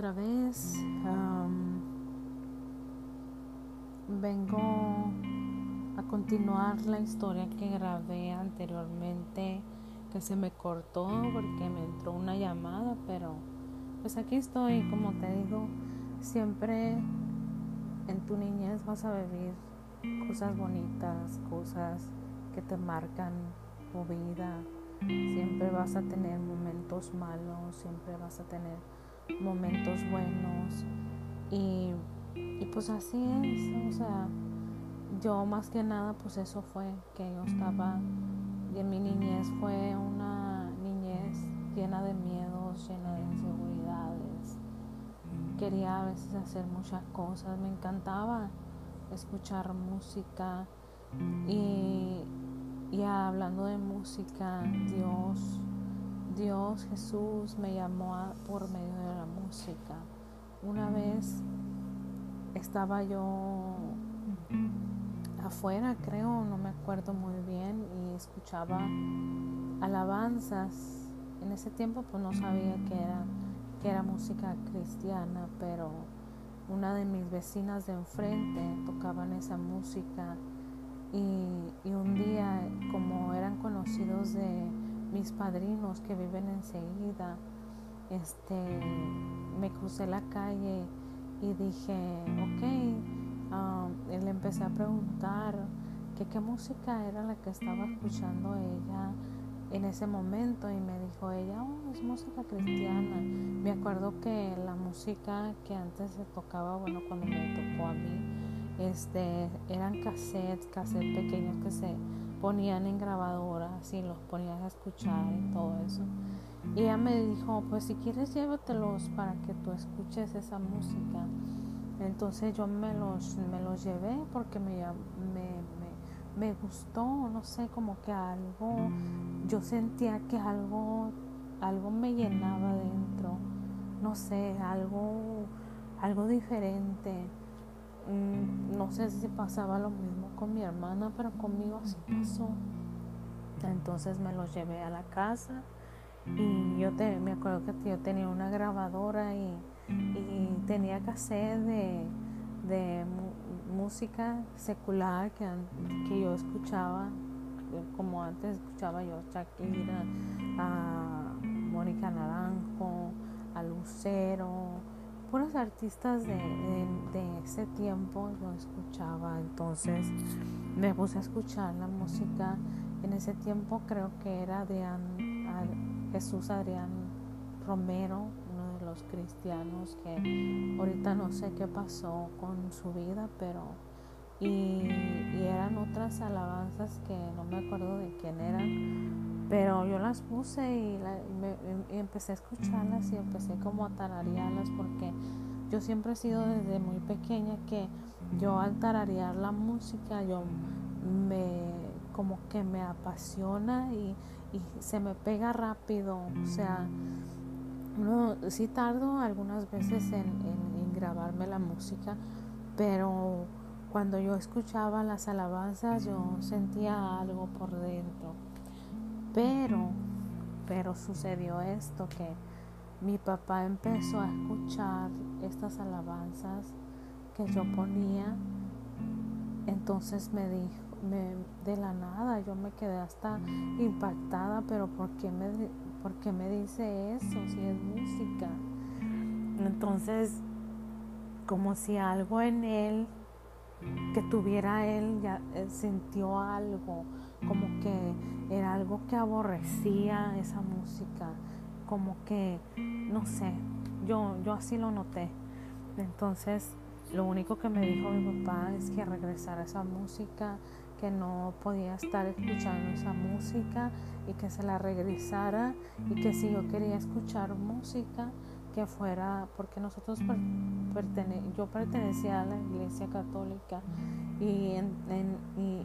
otra vez. vengo a continuar la historia que grabé anteriormente, que se me cortó porque me entró una llamada, pero pues aquí estoy, como te digo, siempre en tu niñez vas a vivir cosas bonitas, cosas que te marcan tu vida. Siempre vas a tener momentos malos, siempre vas a tener momentos buenos y, pues así es, o sea, yo más que nada pues eso fue que yo estaba y en mi niñez fue una niñez llena de miedos, llena de inseguridades. Quería a veces hacer muchas cosas, me encantaba escuchar música y, y hablando de música, Dios Dios Jesús me llamó por medio de la música. Una vez estaba yo afuera, creo, no me acuerdo muy bien, y escuchaba alabanzas. En ese tiempo pues no sabía que era, que era música cristiana, pero una de mis vecinas de enfrente tocaban esa música y, y un día como eran conocidos de mis padrinos que viven enseguida, este, me crucé la calle y dije, ok, um, le empecé a preguntar que qué música era la que estaba escuchando ella en ese momento y me dijo ella, oh, es música cristiana. Me acuerdo que la música que antes se tocaba, bueno, cuando me tocó a mí, este, eran cassettes, cassettes pequeños que se ponían en grabadoras y los ponías a escuchar y todo eso. Y ella me dijo, pues si quieres llévatelos para que tú escuches esa música. Entonces yo me los, me los llevé porque me, me, me, gustó, no sé, como que algo, yo sentía que algo, algo me llenaba dentro, no sé, algo, algo diferente. Mm, no sé si pasaba lo mismo con mi hermana, pero conmigo así pasó. Entonces me los llevé a la casa y yo te, me acuerdo que yo tenía una grabadora y, tenía hacer de, de música secular que, que yo escuchaba, como antes escuchaba yo Shakira, a Mónica Naranjo, a Lucero, puros artistas de, ese tiempo yo escuchaba, entonces me puse a escuchar la música. En ese tiempo creo que era Adrián, Jesús Adrián Romero, uno de los cristianos que ahorita no sé qué pasó con su vida, pero y, eran otras alabanzas que no me acuerdo de quién eran, pero yo las puse y, empecé a escucharlas y empecé como a tararearlas porque yo siempre he sido desde muy pequeña que yo al tararear la música yo me como que me apasiona y, se me pega rápido, o sea, no, sí tardo algunas veces en grabarme la música, pero cuando yo escuchaba las alabanzas yo sentía algo por dentro. Pero, pero sucedió esto que mi papá empezó a escuchar estas alabanzas que yo ponía. Entonces me dijo, de la nada, yo me quedé hasta impactada, pero ¿por qué me, por qué me dice eso si es música? Entonces, como si algo en él que tuviera él, ya sintió algo, como que era algo que aborrecía esa música, como que, no sé, yo, yo así lo noté. Entonces, lo único que me dijo mi papá es que regresara esa música, que no podía estar escuchando esa música y que se la regresara y que si yo quería escuchar música, que fuera, porque nosotros yo pertenecía a la iglesia católica y,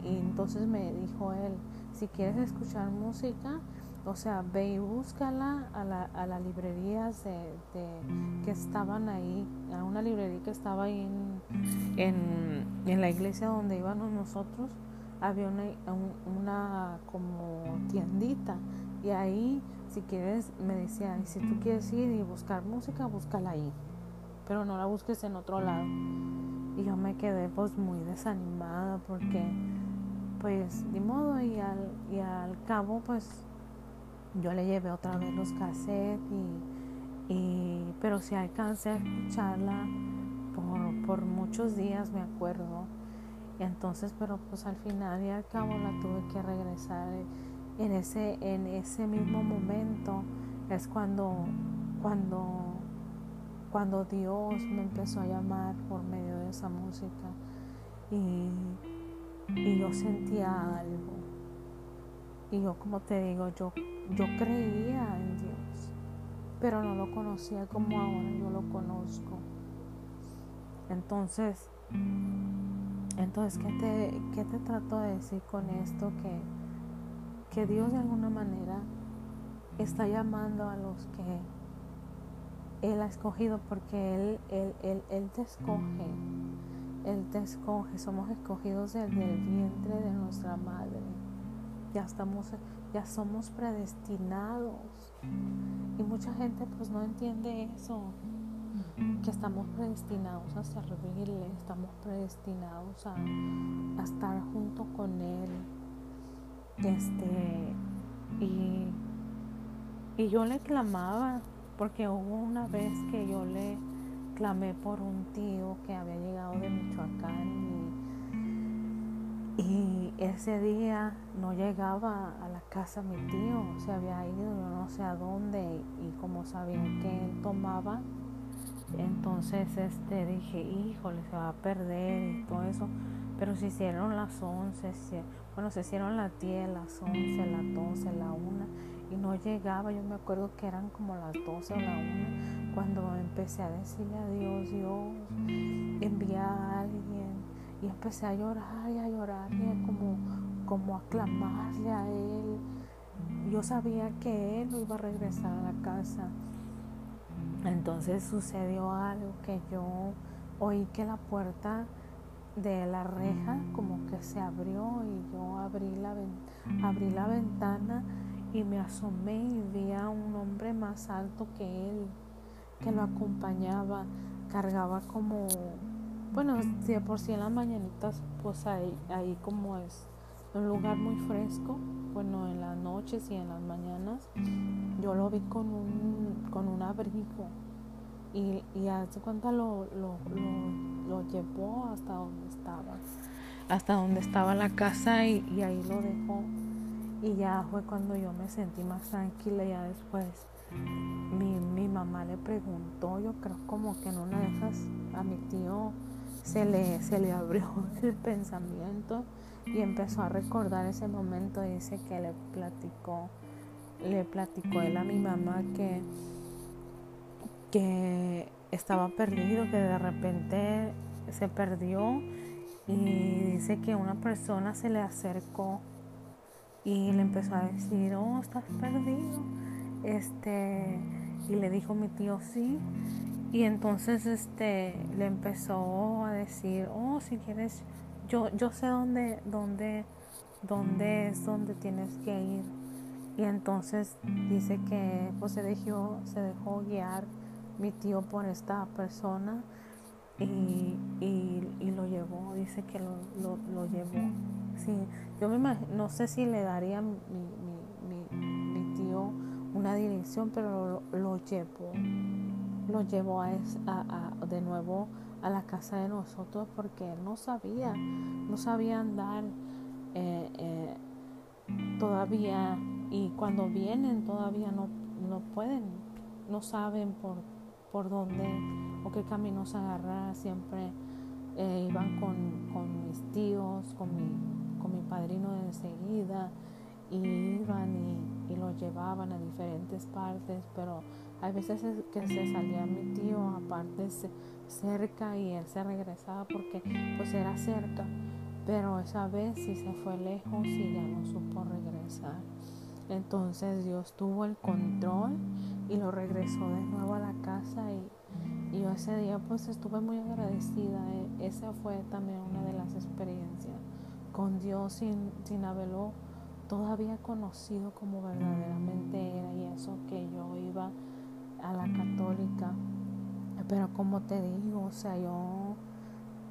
entonces me dijo él, si quieres escuchar música, o sea, ve y búscala a, la, a las librerías de, que estaban ahí, a una librería que estaba ahí en, en, la iglesia donde íbamos nosotros, había una, una como tiendita y ahí si quieres, me decía, y si tú quieres ir y buscar música, búscala ahí. pero no la busques en otro lado. Y yo me quedé pues muy desanimada porque pues ni modo y al, y al cabo pues yo le llevé otra vez los cassettes y, pero si alcancé a escucharla por, por muchos días me acuerdo y entonces pero pues al final y al cabo la tuve que regresar en ese en ese mismo momento es cuando cuando cuando Dios me empezó a llamar por medio de esa música y, y yo sentía algo. Y yo, como te digo, yo, yo creía en Dios, pero no lo conocía como ahora yo lo conozco. Entonces, entonces ¿qué te, qué te trato de decir con esto? Que, que Dios de alguna manera está llamando a los que él ha escogido porque Él, él, él, él te escoge. Él te escoge. Somos escogidos desde el vientre de nuestra madre. Ya estamos, ya somos predestinados. Y mucha gente pues no entiende eso. Que estamos predestinados a servirle, estamos predestinados a, a estar junto con Él. Este, y, y yo le clamaba porque hubo una vez que yo le clamé por un tío que había llegado de Michoacán y, ese día no llegaba a la casa mi tío, se había ido no sé a dónde y como sabía que él tomaba, entonces este dije, híjole, se va a perder y todo eso, pero se hicieron las 11, bueno, se hicieron las 10, las 11, las 12, la 1 y no llegaba. Yo me acuerdo que eran como las 12 o la 1 cuando empecé a decirle a Dios, Dios, envía a alguien. Y empecé a llorar y a llorar y como, como a clamarle a Él. Yo sabía que Él no iba a regresar a la casa. Entonces sucedió algo que yo oí que la puerta de la reja como que se abrió y yo abrí la, abrí la ventana y me asomé y vi a un hombre más alto que él, que lo acompañaba, cargaba como, bueno, si por sí en las mañanitas, pues ahí, ahí como es un lugar muy fresco, bueno, en las noches y en las mañanas, yo lo vi con un, con un abrigo y, y hace cuenta lo, lo, lo, lo, llevó hasta donde hasta donde estaba la casa y, y ahí lo dejó y ya fue cuando yo me sentí más tranquila. Ya después mi, mi mamá le preguntó, yo creo como que en una de esas a mi tío se le, se le abrió el pensamiento y empezó a recordar ese momento. Dice que le platicó, le platicó él a mi mamá que, que estaba perdido, que de repente se perdió y dice que una persona se le acercó y le empezó a decir, oh, estás perdido. Este, y le dijo mi tío, sí. Y entonces este, le empezó a decir, oh, si quieres, yo, yo sé dónde, dónde, dónde es donde tienes que ir. Y entonces dice que pues, se, dejó, se dejó guiar mi tío por esta persona y, y, lo llevó, dice que lo, lo, lo llevó. Sí, yo me no sé si le daría mi, mi, mi, tío una dirección, pero lo, llevó, lo llevó a, a, de nuevo a la casa de nosotros porque él no sabía, no sabía andar eh, eh, todavía y cuando vienen todavía no, no pueden, no saben por, por dónde o qué caminos agarrar, siempre eh, iban con, con mis tíos, con mi mi padrino de enseguida y iban y, y lo llevaban a diferentes partes, pero hay veces que se salía mi tío aparte cerca y él se regresaba porque pues era cerca, pero esa vez sí se fue lejos y ya no supo regresar. Entonces Dios tuvo el control y lo regresó de nuevo a la casa y, y yo ese día pues estuve muy agradecida. E, esa fue también una de las experiencias con Dios sin, sin haberlo todavía conocido como verdaderamente era y eso que yo iba a la católica Pero como te digo, o sea, yo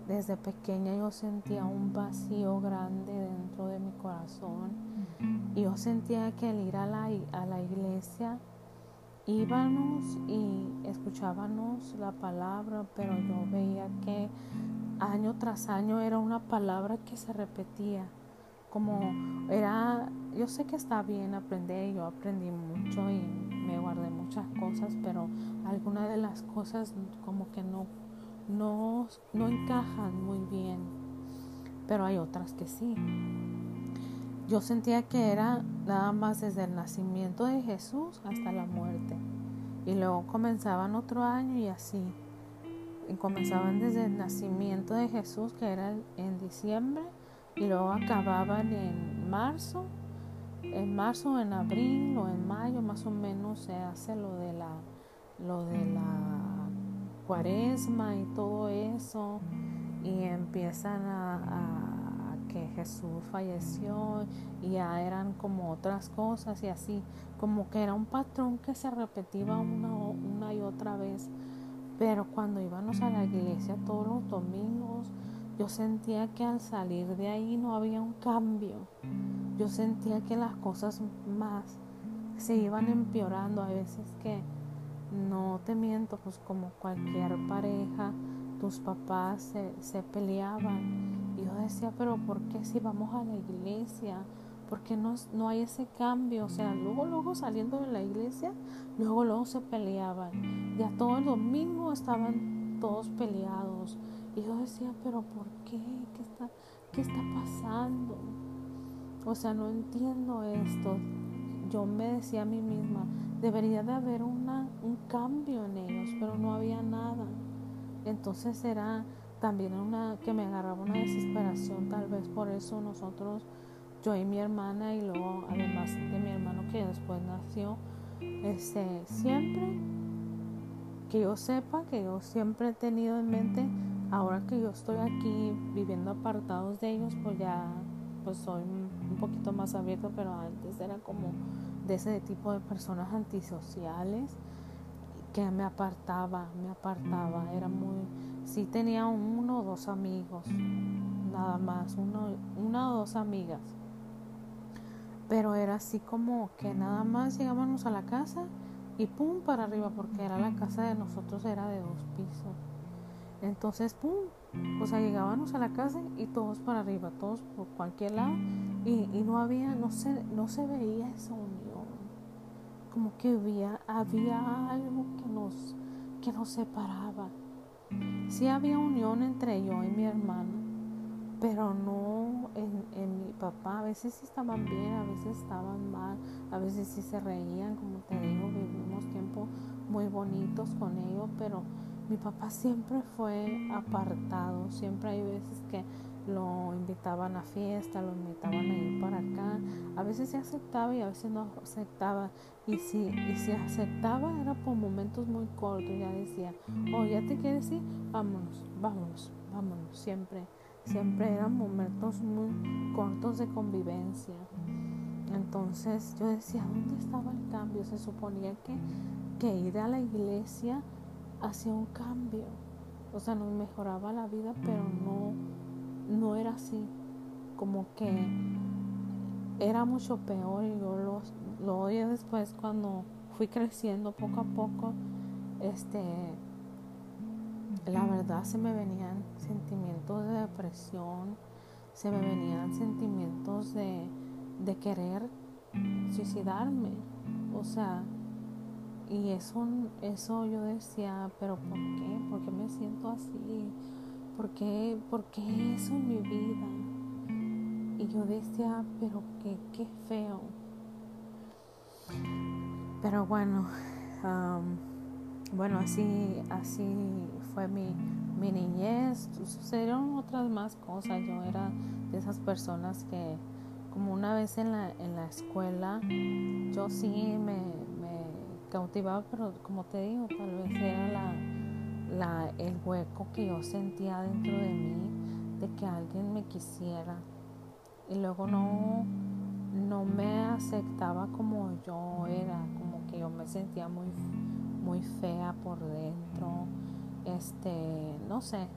desde pequeña yo sentía un vacío grande dentro de mi corazón. Y yo sentía que al ir a la, a la iglesia íbamos y escuchábamos la palabra, pero yo veía que año tras año era una palabra que se repetía. Como era, yo sé que está bien aprender, yo aprendí mucho y me guardé muchas cosas, pero algunas de las cosas como que no, no, no encajan muy bien, pero hay otras que sí. Yo sentía que era nada más desde el nacimiento de Jesús hasta la muerte. Y luego comenzaban otro año y así. Y comenzaban desde el nacimiento de Jesús, que era en diciembre, y luego acababan en marzo. En marzo, en abril o en mayo, más o menos, se hace lo de la, lo de la cuaresma y todo eso. Y empiezan a que Jesús falleció y ya eran como otras cosas y así, como que era un patrón que se repetía una, una y otra vez. Pero cuando íbamos a la iglesia todos los domingos, yo sentía que al salir de ahí no había un cambio. Yo sentía que las cosas más se iban empeorando. A veces que no te miento, pues como cualquier pareja, tus papás se, se peleaban y yo decía, pero ¿por qué si vamos a la iglesia? ¿Por qué no, no hay ese cambio? O sea, luego, luego saliendo de la iglesia, luego, luego se peleaban. Ya todo el domingo estaban todos peleados. Y yo decía, pero ¿por qué? ¿Qué está, qué está pasando? O sea, no entiendo esto. Yo me decía a mí misma, debería de haber una, un cambio en ellos, pero no había nada. Entonces era también una que me agarraba una desesperación, tal vez por eso nosotros, yo y mi hermana y luego además de mi hermano que después nació, este, siempre que yo sepa que yo siempre he tenido en mente, ahora que yo estoy aquí viviendo apartados de ellos, pues ya pues soy un poquito más abierto, pero antes era como de ese tipo de personas antisociales que me apartaba, me apartaba, era muy sí tenía uno o dos amigos, nada más, uno, una o dos amigas. Pero era así como que nada más llegábamos a la casa y pum para arriba, porque era la casa de nosotros, era de dos pisos. Entonces, pum, o sea, llegábamos a la casa y todos para arriba, todos por cualquier lado, y, no había, no se, no se veía esa unión. Como que había, había algo que nos, que nos separaba Sí había unión entre yo y mi hermano, pero no en, mi papá. A veces sí estaban bien, a veces estaban mal, a veces sí se reían, como te digo, vivimos tiempos muy bonitos con ellos, pero mi papá siempre fue apartado, siempre hay veces que lo invitaban a fiesta, lo invitaban a ir para acá. A veces se aceptaba y a veces no aceptaba. Y si, y si aceptaba era por momentos muy cortos. Ya decía, oh, ya te quieres ir, vámonos, vámonos, vámonos. Siempre, siempre eran momentos muy cortos de convivencia. Entonces yo decía, ¿dónde estaba el cambio? Se suponía que, que ir a la iglesia hacía un cambio. O sea, nos mejoraba la vida, pero no no era así, como que era mucho peor y yo lo, lo oí después cuando fui creciendo poco a poco, este, la verdad se me venían sentimientos de depresión, se me venían sentimientos de, de querer suicidarme, o sea, y eso, eso yo decía, pero ¿por qué? ¿Por qué me siento así? ¿Por qué, ¿por qué eso en mi vida? Y yo decía, pero qué, qué feo. Pero bueno, bueno, así, así fue mi, mi niñez. Sucedieron otras más cosas. Yo era de esas personas que, como una vez en la, en la escuela, yo sí me, me cautivaba, pero como te digo, tal vez era la el hueco que yo sentía dentro de mí de que alguien me quisiera y luego no, no me aceptaba como yo era, como que yo me sentía muy, muy fea por dentro este, no sé,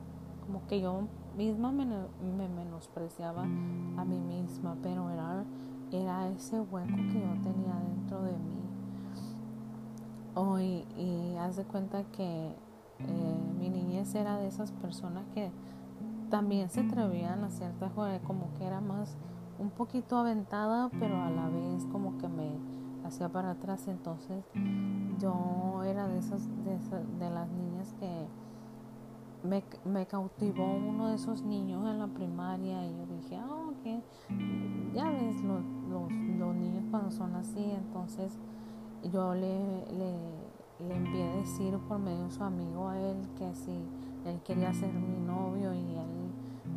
como que yo misma me, menospreciaba a mí misma, pero era, era ese hueco que yo tenía dentro de mí. Hoy, y haz de cuenta que eh, mi niñez era de esas personas que también se atrevían a ciertas cosas, como que era más un poquito aventada, pero a la vez como que me hacía para atrás. Entonces yo era de esas, de, de las niñas que me, cautivó uno de esos niños en la primaria y yo dije, ah, ok, ya ves los, los, los niños cuando son así, entonces yo le, le envié decir por medio de su amigo a él que si él quería ser mi novio y él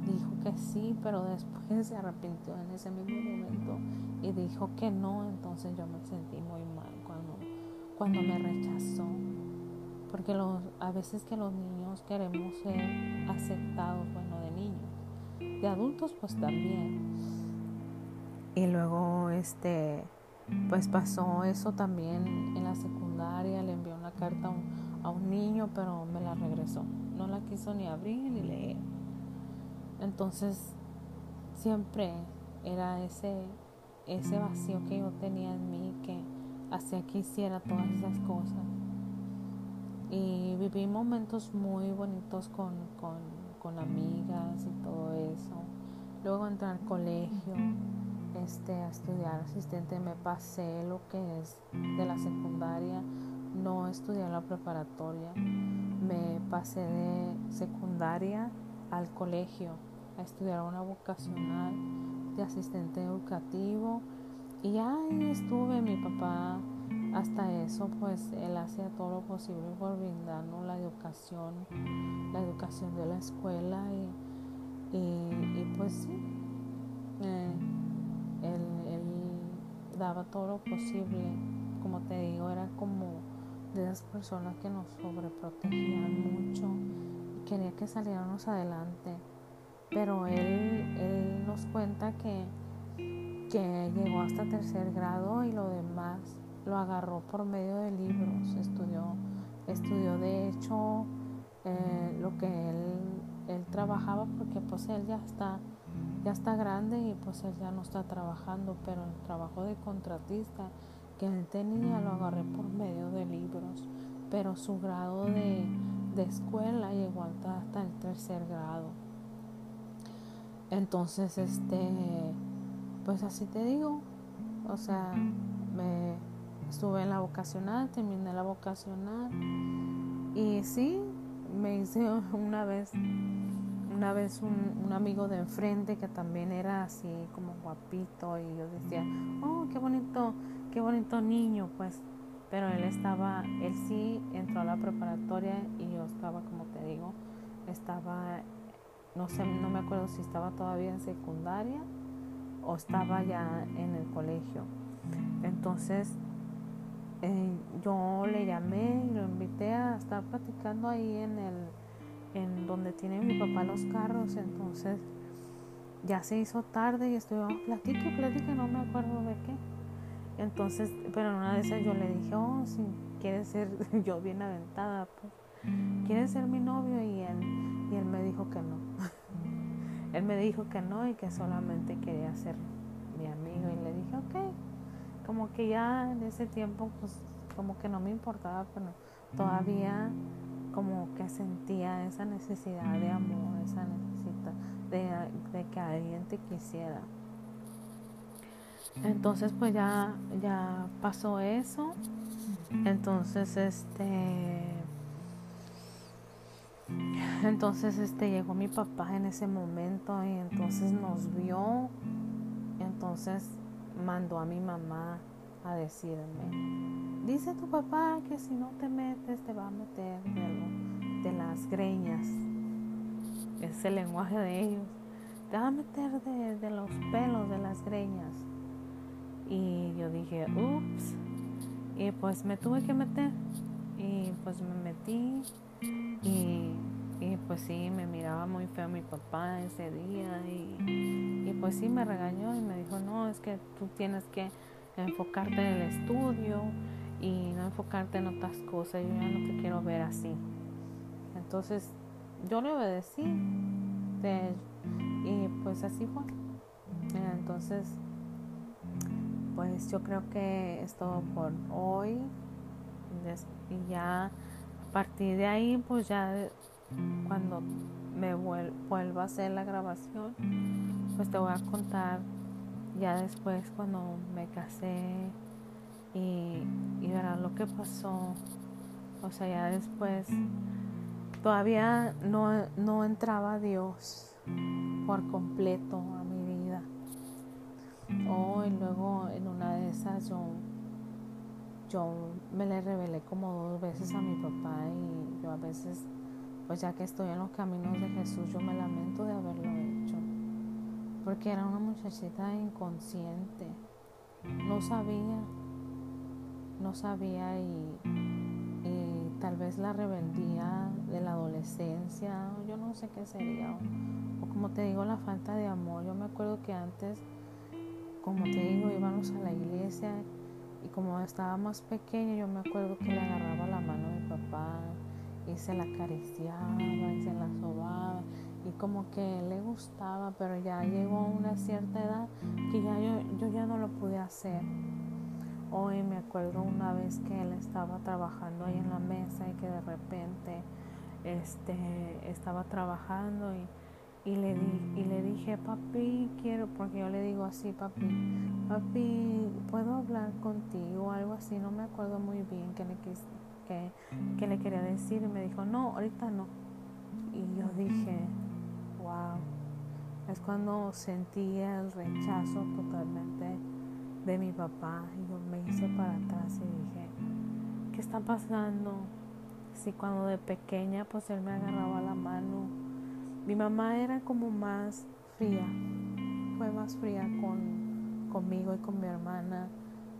dijo que sí, pero después se arrepintió en ese mismo momento y dijo que no, entonces yo me sentí muy mal cuando, cuando me rechazó. Porque los, a veces que los niños queremos ser aceptados, bueno, de niños. De adultos pues también. Y luego este pues pasó eso también en la secundaria, le envió una carta a un, niño, pero me la regresó. No la quiso ni abrir ni leer. Entonces siempre era ese, ese vacío que yo tenía en mí que hacía que hiciera todas esas cosas y viví momentos muy bonitos con, con, amigas y todo eso. Luego entré al colegio este, a estudiar asistente, me pasé lo que es de la secundaria, no estudié la preparatoria, me pasé de secundaria al colegio a estudiar una vocacional de asistente educativo. Y ahí estuve, mi papá hasta eso, pues él hacía todo lo posible por brindarnos la educación, la educación de la escuela y, y, pues sí, daba todo lo posible, como te digo, era como de esas personas que nos sobreprotegían mucho quería que saliéramos adelante, pero él, él nos cuenta que, que llegó hasta tercer grado y lo demás lo agarró por medio de libros, estudió, estudió de hecho eh, lo que él, él trabajaba porque pues él ya está, ya está grande y pues él ya no está trabajando, pero el trabajo de contratista que él tenía lo agarré por medio de libros, pero su grado de, de escuela llegó hasta, hasta el tercer grado. Entonces, este, pues así te digo, o sea, me, Estuve en la vocacional, terminé la vocacional y sí, me hice una vez, una vez un, amigo de enfrente que también era así como guapito y yo decía, oh, qué bonito, qué bonito niño, pues. Pero él estaba, él sí entró a la preparatoria y yo estaba, como te digo, estaba, no sé, no me acuerdo si estaba todavía en secundaria o estaba ya en el colegio. Entonces, eh, yo le llamé y lo invité a estar platicando ahí en el en donde tiene mi papá los carros entonces ya se hizo tarde y estuvimos platica platica no me acuerdo de qué entonces pero en una de esas yo le dije oh si quieres ser yo bien aventada pues quieres ser mi novio y él y él me dijo que no. Él me dijo que no y que solamente quería ser mi amigo. Y le dije ok como que ya en ese tiempo pues como que no me importaba, pero todavía como que sentía esa necesidad de amor, esa necesidad de, que alguien te quisiera. Entonces pues ya, ya pasó eso. Entonces este entonces este llegó mi papá en ese momento y entonces nos vio. Entonces mandó a mi mamá a decirme, dice tu papá que si no te metes te va a meter de, las greñas. Es el lenguaje de ellos. Te va a meter de, de los pelos de las greñas. Y yo dije, ups. Y pues me tuve que meter. Y pues me metí. Y y pues sí, me miraba muy feo mi papá ese día y, y, pues sí me regañó y me dijo, no, es que tú tienes que enfocarte en el estudio y no enfocarte en otras cosas, yo ya no te quiero ver así. entonces yo le obedecí y pues así fue. Entonces, pues yo creo que es todo por hoy. Y ya a partir de ahí, pues ya cuando me vuelva a hacer la grabación, pues te voy a contar ya después cuando me casé y, y lo que pasó. O sea, ya después todavía no, no entraba Dios por completo a mi vida. Oh, y luego en una de esas yo, yo me le revelé como dos veces a mi papá y yo a veces, pues ya que estoy en los caminos de Jesús, yo me lamento de haberlo hecho. Porque era una muchachita inconsciente. No sabía, no sabía y tal vez la rebeldía de la adolescencia, yo no sé qué sería, o, como te digo, la falta de amor. Yo me acuerdo que antes, como te digo, íbamos a la iglesia y como estaba más pequeña, yo me acuerdo que le agarraba la mano de papá y se la acariciaba y se la sobaba y como que le gustaba, pero ya llegó a una cierta edad que ya yo, yo ya no lo pude hacer. Hoy me acuerdo una vez que él estaba trabajando ahí en la mesa y que de repente este, estaba trabajando y, y, le di, y le dije, papi, quiero, porque yo le digo así, papi, papi, ¿puedo hablar contigo? o Algo así, no me acuerdo muy bien qué le, que, que le quería decir y me dijo, no, ahorita no. Y yo dije, wow, es cuando sentí el rechazo totalmente de mi papá y yo me hice para atrás y dije, ¿qué está pasando? Si cuando de pequeña pues él me agarraba la mano, mi mamá era como más fría, fue más fría con, conmigo y con mi hermana,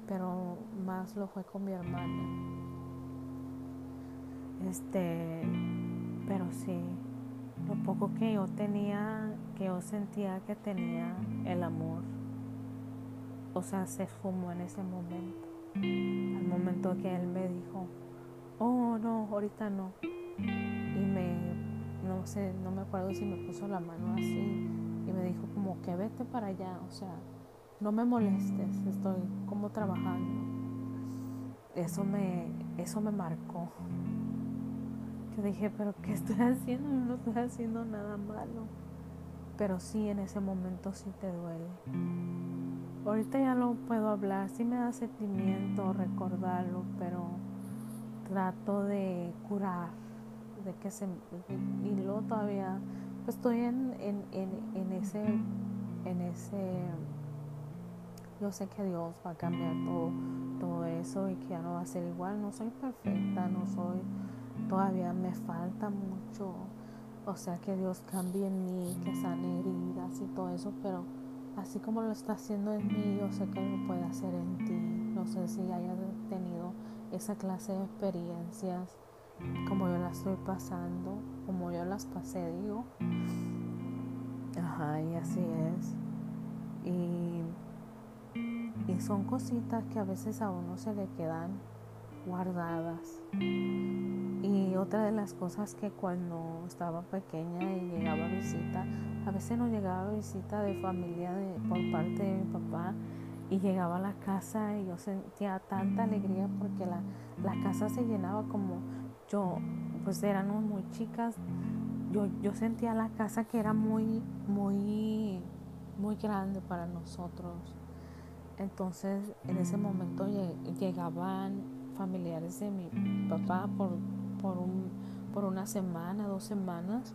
pero más lo fue con mi hermana. Este, pero sí, lo poco que yo tenía, que yo sentía que tenía el amor o sea, se fumó en ese momento. Al momento que él me dijo, oh no, ahorita no. Y me, no sé, no me acuerdo si me puso la mano así y me dijo como que vete para allá, o sea, no me molestes, estoy como trabajando. Eso me, eso me marcó. Yo dije, pero ¿qué estoy haciendo? No estoy haciendo nada malo. Pero sí, en ese momento sí te duele. Ahorita ya lo puedo hablar, sí me da sentimiento recordarlo, pero trato de curar, de que se... Y luego todavía, pues estoy en, en, en, ese, en ese... Yo sé que Dios va a cambiar todo, todo eso y que ya no va a ser igual. No soy perfecta, no soy... Todavía me falta mucho. O sea, que Dios cambie en mí, que sane heridas y todo eso, pero así como lo está haciendo en mí, yo sé que lo puede hacer en ti. No sé si hayas tenido esa clase de experiencias como yo las estoy pasando, como yo las pasé, digo. Ajá, y así es. Y, y son cositas que a veces a uno se le quedan guardadas. Y otra de las cosas que cuando estaba pequeña y llegaba a visita, a veces no llegaba visita de familia de, por parte de mi papá y llegaba a la casa y yo sentía tanta alegría porque la, la casa se llenaba como yo, pues éramos muy chicas, yo, yo sentía la casa que era muy, muy, muy grande para nosotros. Entonces en ese momento llegaban familiares de mi papá por, por, un, por una semana, dos semanas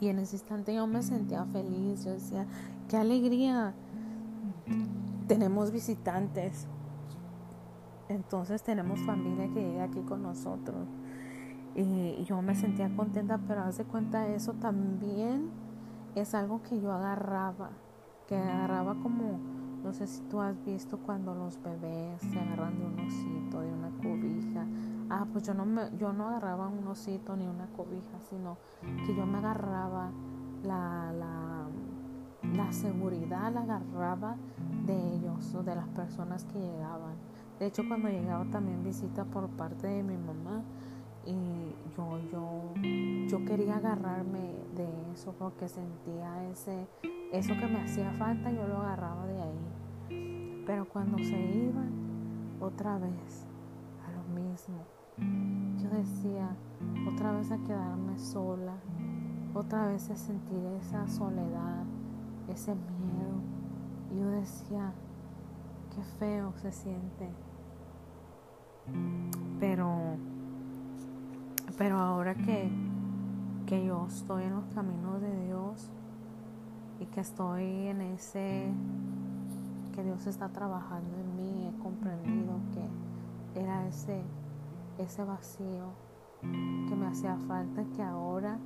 y en ese instante yo me sentía feliz, yo decía, qué alegría, tenemos visitantes, entonces tenemos familia que llega aquí con nosotros. Y yo me sentía contenta, pero haz de cuenta eso también es algo que yo agarraba, que agarraba como, no sé si tú has visto cuando los bebés se agarran de un osito, de una cobija, Ah, pues yo no, me, yo no agarraba un osito ni una cobija, sino que yo me agarraba la, la, seguridad, la agarraba de ellos de las personas que llegaban. De hecho, cuando llegaba también visita por parte de mi mamá y yo, yo, yo quería agarrarme de eso porque sentía ese, eso que me hacía falta, yo lo agarraba de ahí. Pero cuando se iban, otra vez, a lo mismo, yo decía, otra vez a quedarme sola, otra vez a sentir esa soledad, ese miedo. Yo decía, qué feo se siente. Pero pero ahora que, que yo estoy en los caminos de Dios y que estoy en ese, que Dios está trabajando en mí, he comprendido que era ese, ese vacío que me hacía falta, que ahora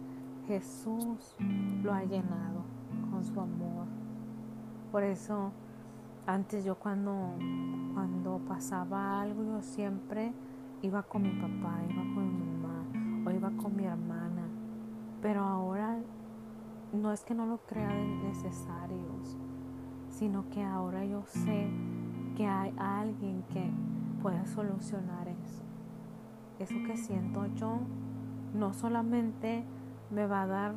Jesús lo ha llenado con su amor. Por eso antes yo cuando, cuando pasaba algo yo siempre iba con mi papá, iba con mi mamá o iba con mi hermana, pero ahora no es que no lo crea necesarios, sino que ahora yo sé que hay alguien que puede solucionar eso. Eso que siento yo no solamente me va a dar,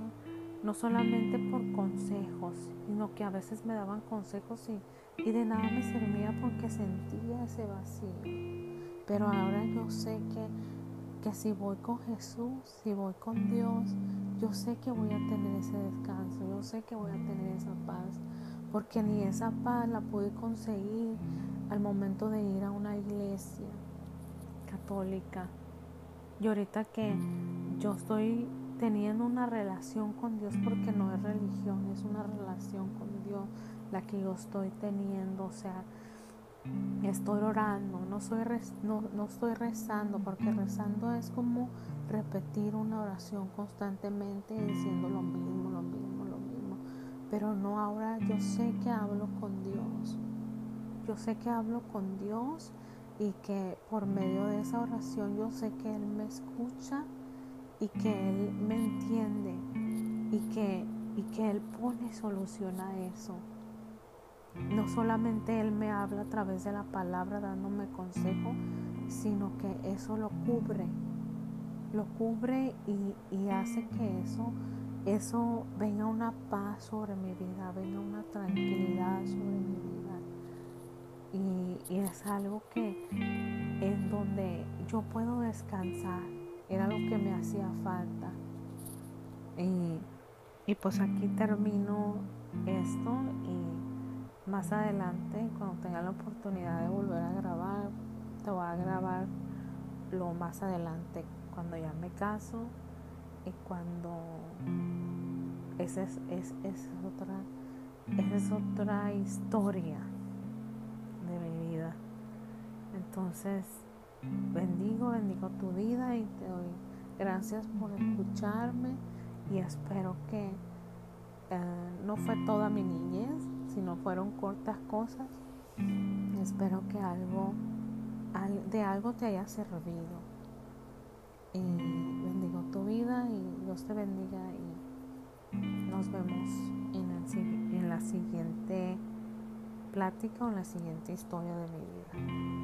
no solamente por consejos, sino que a veces me daban consejos y, y de nada me servía porque sentía ese vacío. Pero ahora yo sé que que si voy con Jesús, si voy con Dios, yo sé que voy a tener ese descanso, yo sé que voy a tener esa paz, porque ni esa paz la pude conseguir al momento de ir a una iglesia católica. Y ahorita que yo estoy teniendo una relación con Dios, porque no es religión, es una relación con Dios la que yo estoy teniendo, o sea, estoy orando, no, soy no, no estoy rezando, porque rezando es como repetir una oración constantemente diciendo lo mismo, lo mismo, lo mismo. Pero no ahora yo sé que hablo con Dios. Yo sé que hablo con Dios y que por medio de esa oración yo sé que Él me escucha y que Él me entiende y que, y que Él pone solución a eso. No solamente Él me habla a través de la palabra dándome consejo, sino que eso lo cubre, lo cubre y, hace que eso, eso venga una paz sobre mi vida, venga una tranquilidad sobre mi vida. Y, es algo que en donde yo puedo descansar, era lo que me hacía falta. Y, y pues aquí termino esto y más adelante, cuando tenga la oportunidad de volver a grabar, te voy a grabar lo más adelante, cuando ya me caso y cuando esa es, es, es otra, esa es otra historia de mi vida. Entonces, bendigo, bendigo tu vida y te doy gracias por escucharme y espero que eh, no fue toda mi niñez, si no fueron cortas cosas, espero que algo de algo te haya servido. Y bendigo tu vida y Dios te bendiga y nos vemos en, en la siguiente plática o en la siguiente historia de mi vida.